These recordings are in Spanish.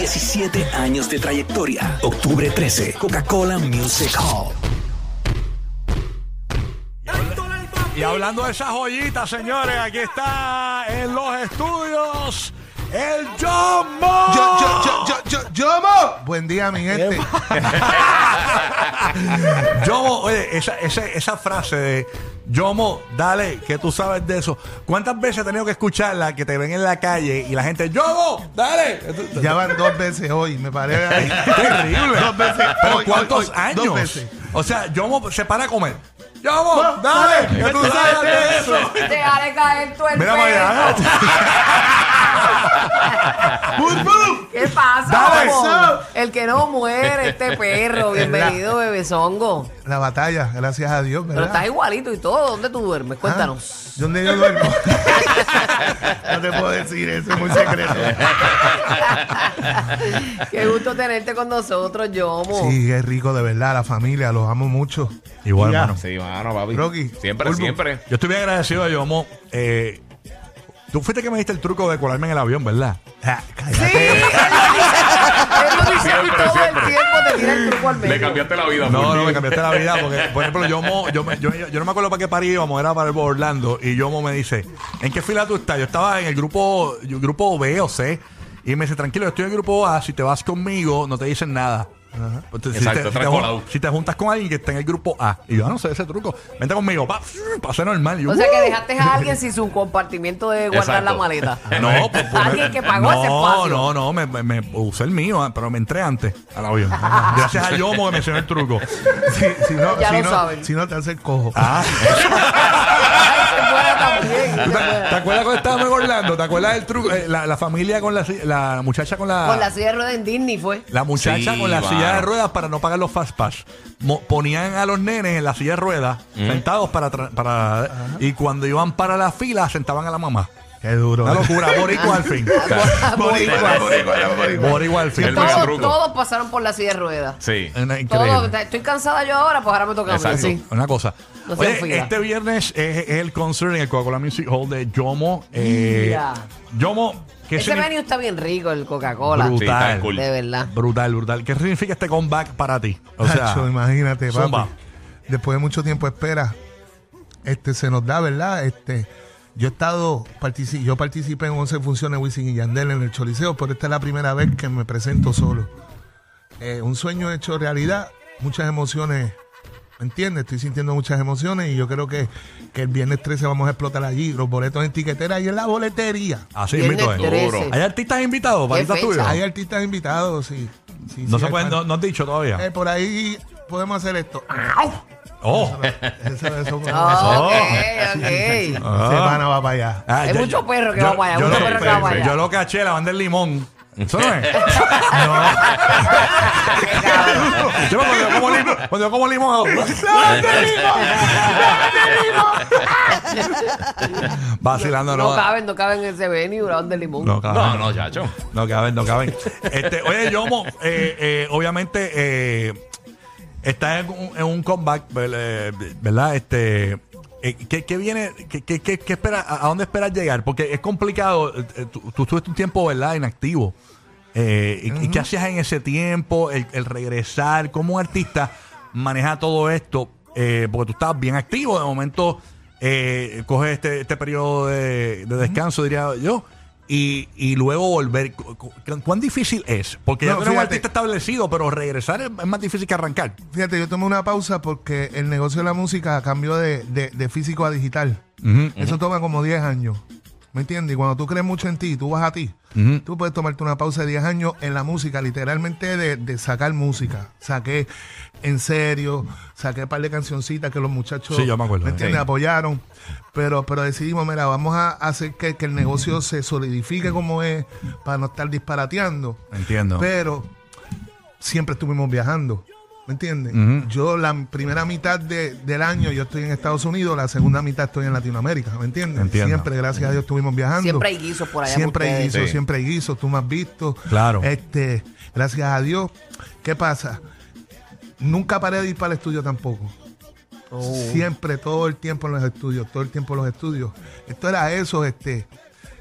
17 años de trayectoria. Octubre 13, Coca-Cola Music Hall. Y hablando de esas joyitas, señores, aquí está en los estudios el Yomo. Yo, yo, yo. Buen día, mi gente. Yomo, oye, esa, esa, esa frase de Yomo, dale, que tú sabes de eso. ¿Cuántas veces he tenido que escucharla que te ven en la calle y la gente, Yomo, dale? Ya van dos veces hoy, me parece. Terrible. Dos veces. ¿Pero hoy, cuántos hoy, hoy, años? Dos veces. O sea, Yomo se para a comer. Yomo, dale, que tú sabes de eso. Déjale caer tu el Mira perro. para allá. ¡Bum, bum! ¿Qué pasa? Dale. Bobo? El que no muere, este perro. Bienvenido, bebezongo. La batalla, gracias a Dios, Pero ¿verdad? estás igualito y todo. ¿Dónde tú duermes? Cuéntanos. Ah, ¿Dónde yo duermo? no te puedo decir eso, es muy secreto. Qué gusto tenerte con nosotros, Yomo. Sí, es rico, de verdad, la familia, los amo mucho. Igual, Ya. hermano. Sí, mano, papi. Rocky, Siempre, Bulbo. siempre. Yo estoy bien agradecido de Yomo. Eh, tú fuiste que me diste el truco de colarme en el avión, ¿verdad? Ah, Sí, cállate. él lo dice a mí Siempre, todo siempre. el tiempo te tira el truco al medio. Le cambiaste la vida. No, por no, mí. me cambiaste la vida porque, por ejemplo, yo, mo- yo, me- yo, yo no me acuerdo para qué parí íbamos, era para el Orlando y Yomo me dice, ¿en qué fila tú estás? Yo estaba en el grupo, yo- grupo B o C y me dice, tranquilo, yo estoy en el grupo A, si te vas conmigo no te dicen nada. Pues, si, Exacto, te, si, te, estás colado. si te juntas con alguien que está en el grupo A y yo "Ah, no sé ese truco, vente conmigo, pa, pasé normal. Y yo, O sea que "Uh". dejaste a alguien sin su compartimiento de guardar Exacto. la maleta. No, pues, pues, Alguien que pagó no, ese espacio. No, no, me, me- me usé el mío, pero me entré antes al avión. Gracias a Yomo que me enseñó el truco. Si, si no, Ya si lo no, saben. Si no te hace el cojo. Ah, Ay, se puede también. se ¿Tú ¿Te, acuerdas cuando estábamos en Orlando? ¿Te acuerdas del truco? Eh, la, la familia con la, si- la muchacha con la. Con la silla de ruedas en Disney fue. la muchacha Sí, con la silla de ruedas para no pagar los fast pass. Mo- ponían a los nenes en la silla de ruedas, sentados para, tra- para y cuando iban para la fila, sentaban a la mamá. Qué duro. Una locura, boricua al fin. Boricua, boricua, boricua. Al fin. Todos, pasaron por la silla de ruedas. Sí. Una- Todos, Increíble. estoy cansada yo ahora, pues ahora me toca a mí. Exacto. Sí. Una cosa. No Oye, este viernes es, el concert en el Coca-Cola Music Hall de Yomo. Eh. Yomo, ¿qué Ese menú está bien rico, el Coca-Cola. Brutal. Sí, está cool. De verdad. Brutal, brutal. ¿Qué significa este comeback para ti? O sea, imagínate, papi. Después de mucho tiempo de espera, este se nos da, ¿verdad? Este, yo he estado, partici- yo participé en 11 funciones Wisin y Yandel en el Choliseo, pero esta es la primera vez que me presento solo. Eh, un sueño hecho realidad, muchas emociones, ¿me entiendes? Estoy sintiendo muchas emociones y yo creo que, que el viernes 13 vamos a explotar allí, los boletos en tiquetera y en la boletería. así Viernes invito. 13. ¿Hay artistas invitados, ¿Qué paritas tuyos? Hay artistas invitados, sí. sí, No sí, se pueden, no, no has dicho todavía. Eh, por ahí podemos hacer esto. Oh. Eso, eso, Ah, ok, Esa ok. Ah. semana va para allá. Ah, Hay yo- mucho perro que yo- va para allá, yo mucho lo- perro que va para allá. Yo lo caché, la banda del limón. ¿Eso no es? Yo cuando yo como limón, cuando yo como limón, hago- Vacilando, no. No caben, no caben en ese venue, Brown de limón. No caben. No, no, chacho. No caben, no caben. Este, oye, Yomo, eh, eh, obviamente eh, está en un, en un comeback, ¿verdad? Este, eh, ¿qué, qué viene? ¿Qué, qué, qué- espera, ¿A dónde esperas llegar? Porque es complicado. eh, eh, tú, tú estuviste un tiempo, ¿verdad? Inactivo. Eh, y, y qué hacías en ese tiempo? El, el regresar. ¿Cómo un artista maneja todo esto? Eh, porque tú estabas bien activo. De momento, eh, coges este, este periodo de, de descanso, diría yo. Y, y luego volver. Cu- cu- ¿Cuán difícil es? Porque ya No, tú eres un artista establecido, pero regresar es, es más difícil que arrancar. Fíjate, yo tomé una pausa porque el negocio de la música cambió de, de- de físico a digital. Eso toma como 10 años. ¿Me entiendes? Y cuando tú crees mucho en ti, tú vas a ti. Tú puedes tomarte una pausa de 10 años en la música, literalmente de, de sacar música. Saqué en serio, saqué un par de cancioncitas que los muchachos Sí, yo me acuerdo. entiendes? Sí. apoyaron. Pero, pero decidimos, mira, vamos a hacer que, que el negocio se solidifique como es para no estar disparateando. Entiendo. Pero siempre estuvimos viajando. ¿Me entiendes? Yo la primera mitad de- del año yo estoy en Estados Unidos, la segunda mitad estoy en Latinoamérica, ¿me entiendes? Entiendo. Siempre, gracias a Dios, estuvimos viajando. Siempre hay guisos por allá Siempre hay guisos, Sí. siempre hay guisos, tú me has visto. Claro. Este, gracias a Dios. ¿Qué pasa? Nunca paré de ir para el estudio tampoco. Oh. Siempre, todo el tiempo en los estudios, todo el tiempo en los estudios. Esto era eso, este,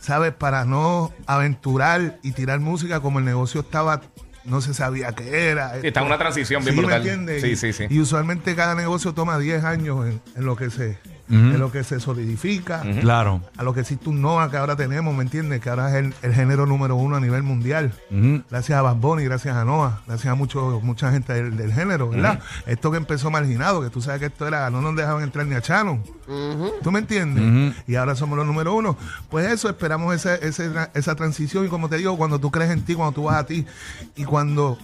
¿sabes? Para no aventurar y tirar música como el negocio estaba, no se sabía qué era. Sí, está en una transición bien Sí, brutal. Sí, Y- sí, sí. Y usualmente cada negocio toma 10 años en, en lo que se en lo que se solidifica. Claro. A lo que existe un NOA que ahora tenemos, ¿me entiendes? Que ahora es el, el género número uno a nivel mundial. Gracias a Bad Bunny, gracias a Noah, gracias a mucho, mucha gente del, del género, ¿verdad? Esto que empezó marginado, que tú sabes que esto era, no nos dejaban entrar ni a Chano. ¿Tú me entiendes? Y ahora somos los número uno. Pues eso, esperamos esa, esa, esa transición. Y como te digo, cuando tú crees en ti, cuando tú vas a ti, y cuando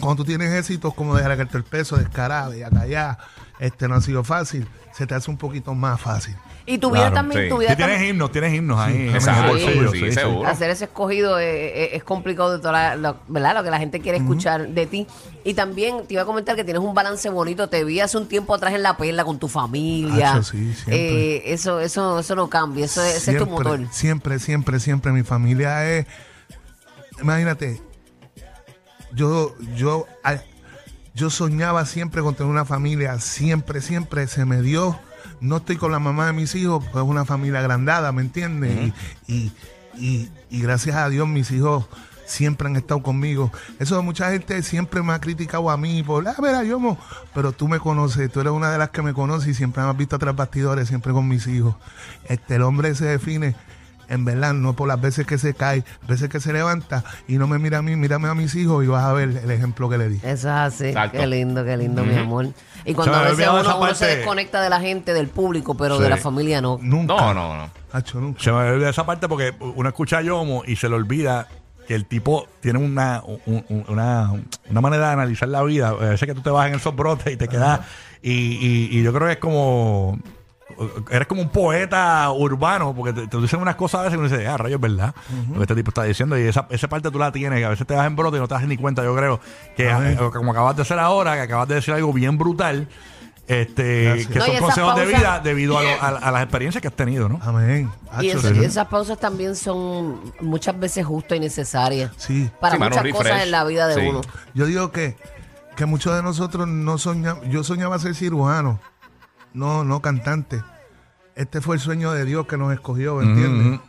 cuando tú tienes éxitos como dejar caerte el peso, descarado y acá allá, este no ha sido fácil, se te hace un poquito más fácil. Y tu vida Claro, también, sí. tu Sí, vida tienes también. himnos, tienes himnos ahí. en el Exacto, bolsillo, sí, seguro. Hacer ese escogido eh, eh, es, complicado de toda la, ¿verdad? lo que la gente quiere escuchar de ti. Y también te iba a comentar que tienes un balance bonito. Te vi hace un tiempo atrás en la perla con tu familia. Hacho, sí, siempre. Eh, eso, eso, eso no cambia. Eso, es- ese es tu motor. Siempre, siempre, siempre. Mi familia es. Imagínate, yo, yo, a- yo soñaba siempre con tener una familia. Siempre, siempre se me dio. No estoy con la mamá de mis hijos, pues es una familia agrandada, ¿me entiendes? y, y, y- y gracias a Dios mis hijos siempre han estado conmigo. Eso mucha gente siempre me ha criticado a mí por, ah, mira, yo, mo", pero tú me conoces, tú eres una de las que me conoces y siempre me has visto atrás bastidores, siempre con mis hijos. Este, el hombre se define en verdad, no por las veces que se cae, veces que se levanta y no me mira a mí, mírame a mis hijos y vas a ver el ejemplo que le di. Eso es así. Exacto. Qué lindo, qué lindo, mi amor. Y cuando a veces uno, se desconecta de la gente, del público, pero Sí. de la familia no. Nunca. No, no, no. Hacho, nunca. Se me olvida esa parte porque uno escucha a Yomo y se le olvida que el tipo tiene una, un- un- una, una manera de analizar la vida. A veces que tú te vas en esos brotes y te quedas. Y, y- y yo creo que es como. Eres como un poeta urbano, porque te, te dicen unas cosas a veces y uno dice, ah, rayos, es verdad. Lo que este tipo está diciendo. Y esa, esa parte tú la tienes, que a veces te vas en brote y no te das ni cuenta, yo creo. Que eh, como acabas de hacer ahora, que acabas de decir algo bien brutal. Este, Gracias. que No, son consejos de vida debido a, lo- a- a las experiencias que has tenido, ¿no? Amén. Y esas pausas también son muchas veces justas y necesarias. Sí. Para Sí, muchas refresh. cosas en la vida de Sí. uno. Yo digo que, que muchos de nosotros no soñamos, yo soñaba ser cirujano, no, no cantante. Este fue el sueño de Dios que nos escogió, ¿me entiendes?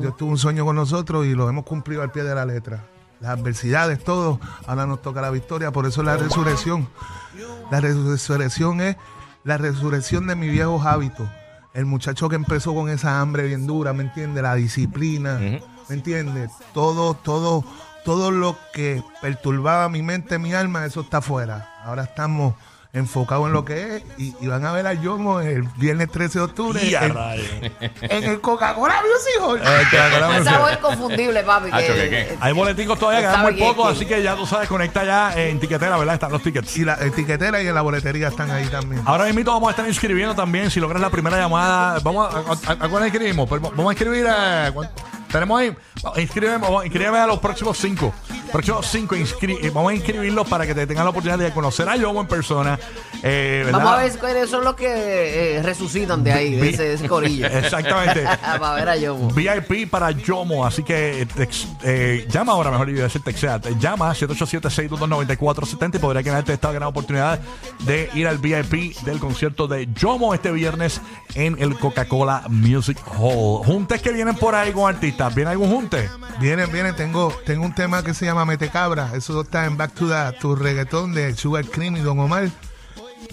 Dios tuvo un sueño con nosotros y lo hemos cumplido al pie de la letra. Las adversidades, todo, ahora nos toca la victoria, por eso la resurrección. La resurrección es la resurrección de mis viejos hábitos. El muchacho que empezó con esa hambre bien dura, ¿me entiendes? La disciplina, ¿me entiendes? Todo, todo, todo lo que perturbaba mi mente, mi alma, eso está afuera. Ahora estamos enfocados en lo que es y, y van a ver a Yomo el viernes 13 de octubre en, en el Coca-Cola Music Hall. Un sabor inconfundible, papi. Que- ¿qué, qué? Hay boleticos todavía, quedan muy pocos, que- así que ya tú sabes, conecta ya en tiquetera, ¿verdad? Están los tickets. Y la etiquetera y en la boletería están ahí también. Ahora mismo vamos a estar inscribiendo también. Si logras la primera llamada, vamos a, a, a- ¿a cuál inscribimos? Pues vamos a inscribir a. ¿cuán- Tenemos ahí. Inscríbeme, inscríbeme a los próximos cinco. Próximos cinco, inscri- eh, vamos a inscribirlos para que te tengan la oportunidad de conocer a Yomo en persona. Eh, ¿verdad? Vamos a ver cuáles son los que eh, resucitan de ahí, de ese, de ese corillo. Exactamente. Para ver a Yomo. VIP para Yomo, así que eh, llama ahora, mejor a decir textea. Te Llama 787-622-9470 y podría ganarte esta gran oportunidad de ir al VIP del concierto de Yomo este viernes en el Coca-Cola Music Hall. Juntes que vienen por ahí con artistas. ¿Viene algún junte? Vienen, vienen, tengo, tengo un tema que se llama Mete Cabra. Eso está en Back to the to reggaetón de Sugar Cream y Don Omar.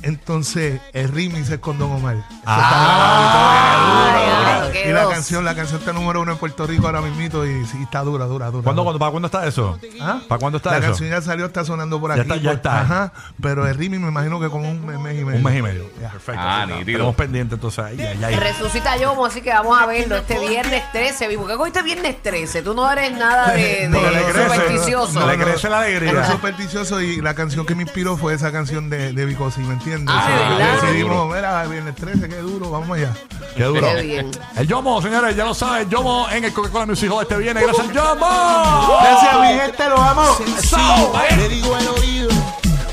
Entonces, el remix es con Don Omar. Eso Ah, está grabado y todo. ya, qué Y la canción, la canción está número uno en Puerto Rico ahora mismito y sí, está dura, dura, dura. ¿Cuándo, dura. cuándo, ¿Para cuándo está eso? ¿Ah? ¿Para cuándo está La eso? canción ya salió, está sonando por Ya aquí. está, ya por- está. Ajá, pero el remix me imagino que como un mes, y medio. Un mes y medio. Ya. Perfecto. Ah, así que nítido. Tenemos pendiente entonces ahí. ahí, ahí. Resucita Yomo, así que vamos a verlo este viernes 13. ¿Por qué cogiste viernes 13? Tú no eres nada de, de No, le crece, supersticioso. le crece la alegría. No es supersticioso y la canción que me inspiró fue esa canción de, de Vico, ¿sí Ah, Sí, ¿de verdad? Decidimos, mira, viernes 13, qué duro, vamos allá. Qué duro. Qué bien. El Yomo, señores, ya lo saben. Yomo en el Coca-Cola Music Hall este viernes. Gracias, Yomo. Gracias, mi gente, lo amo. So, Le digo al oído,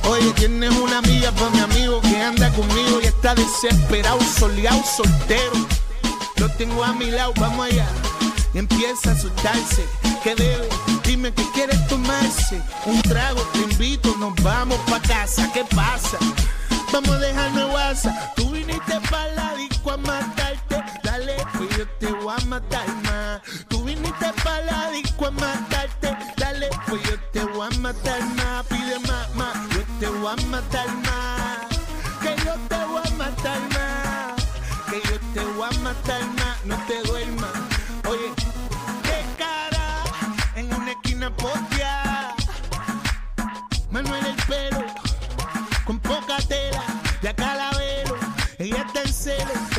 oye, tiene anda desesperado, soleado, soltero. Lo tengo a mi lado, vamos allá. Y empieza a asustarse. ¿Qué debe? Dime que quieres tomarse. Un trago, te invito, nos vamos pa' casa. ¿Qué pasa? Vamos a dejarme WhatsApp. Tú viniste pa' la disco a matarte. Dale, pues yo te voy a matar más. Tú viniste pa' la disco a matarte. Dale, pues yo te voy a matar más. Pide más, más. Yo te voy a matar más. Que yo te voy a matar más. Que yo te voy a matar más. No te duermas. sailing.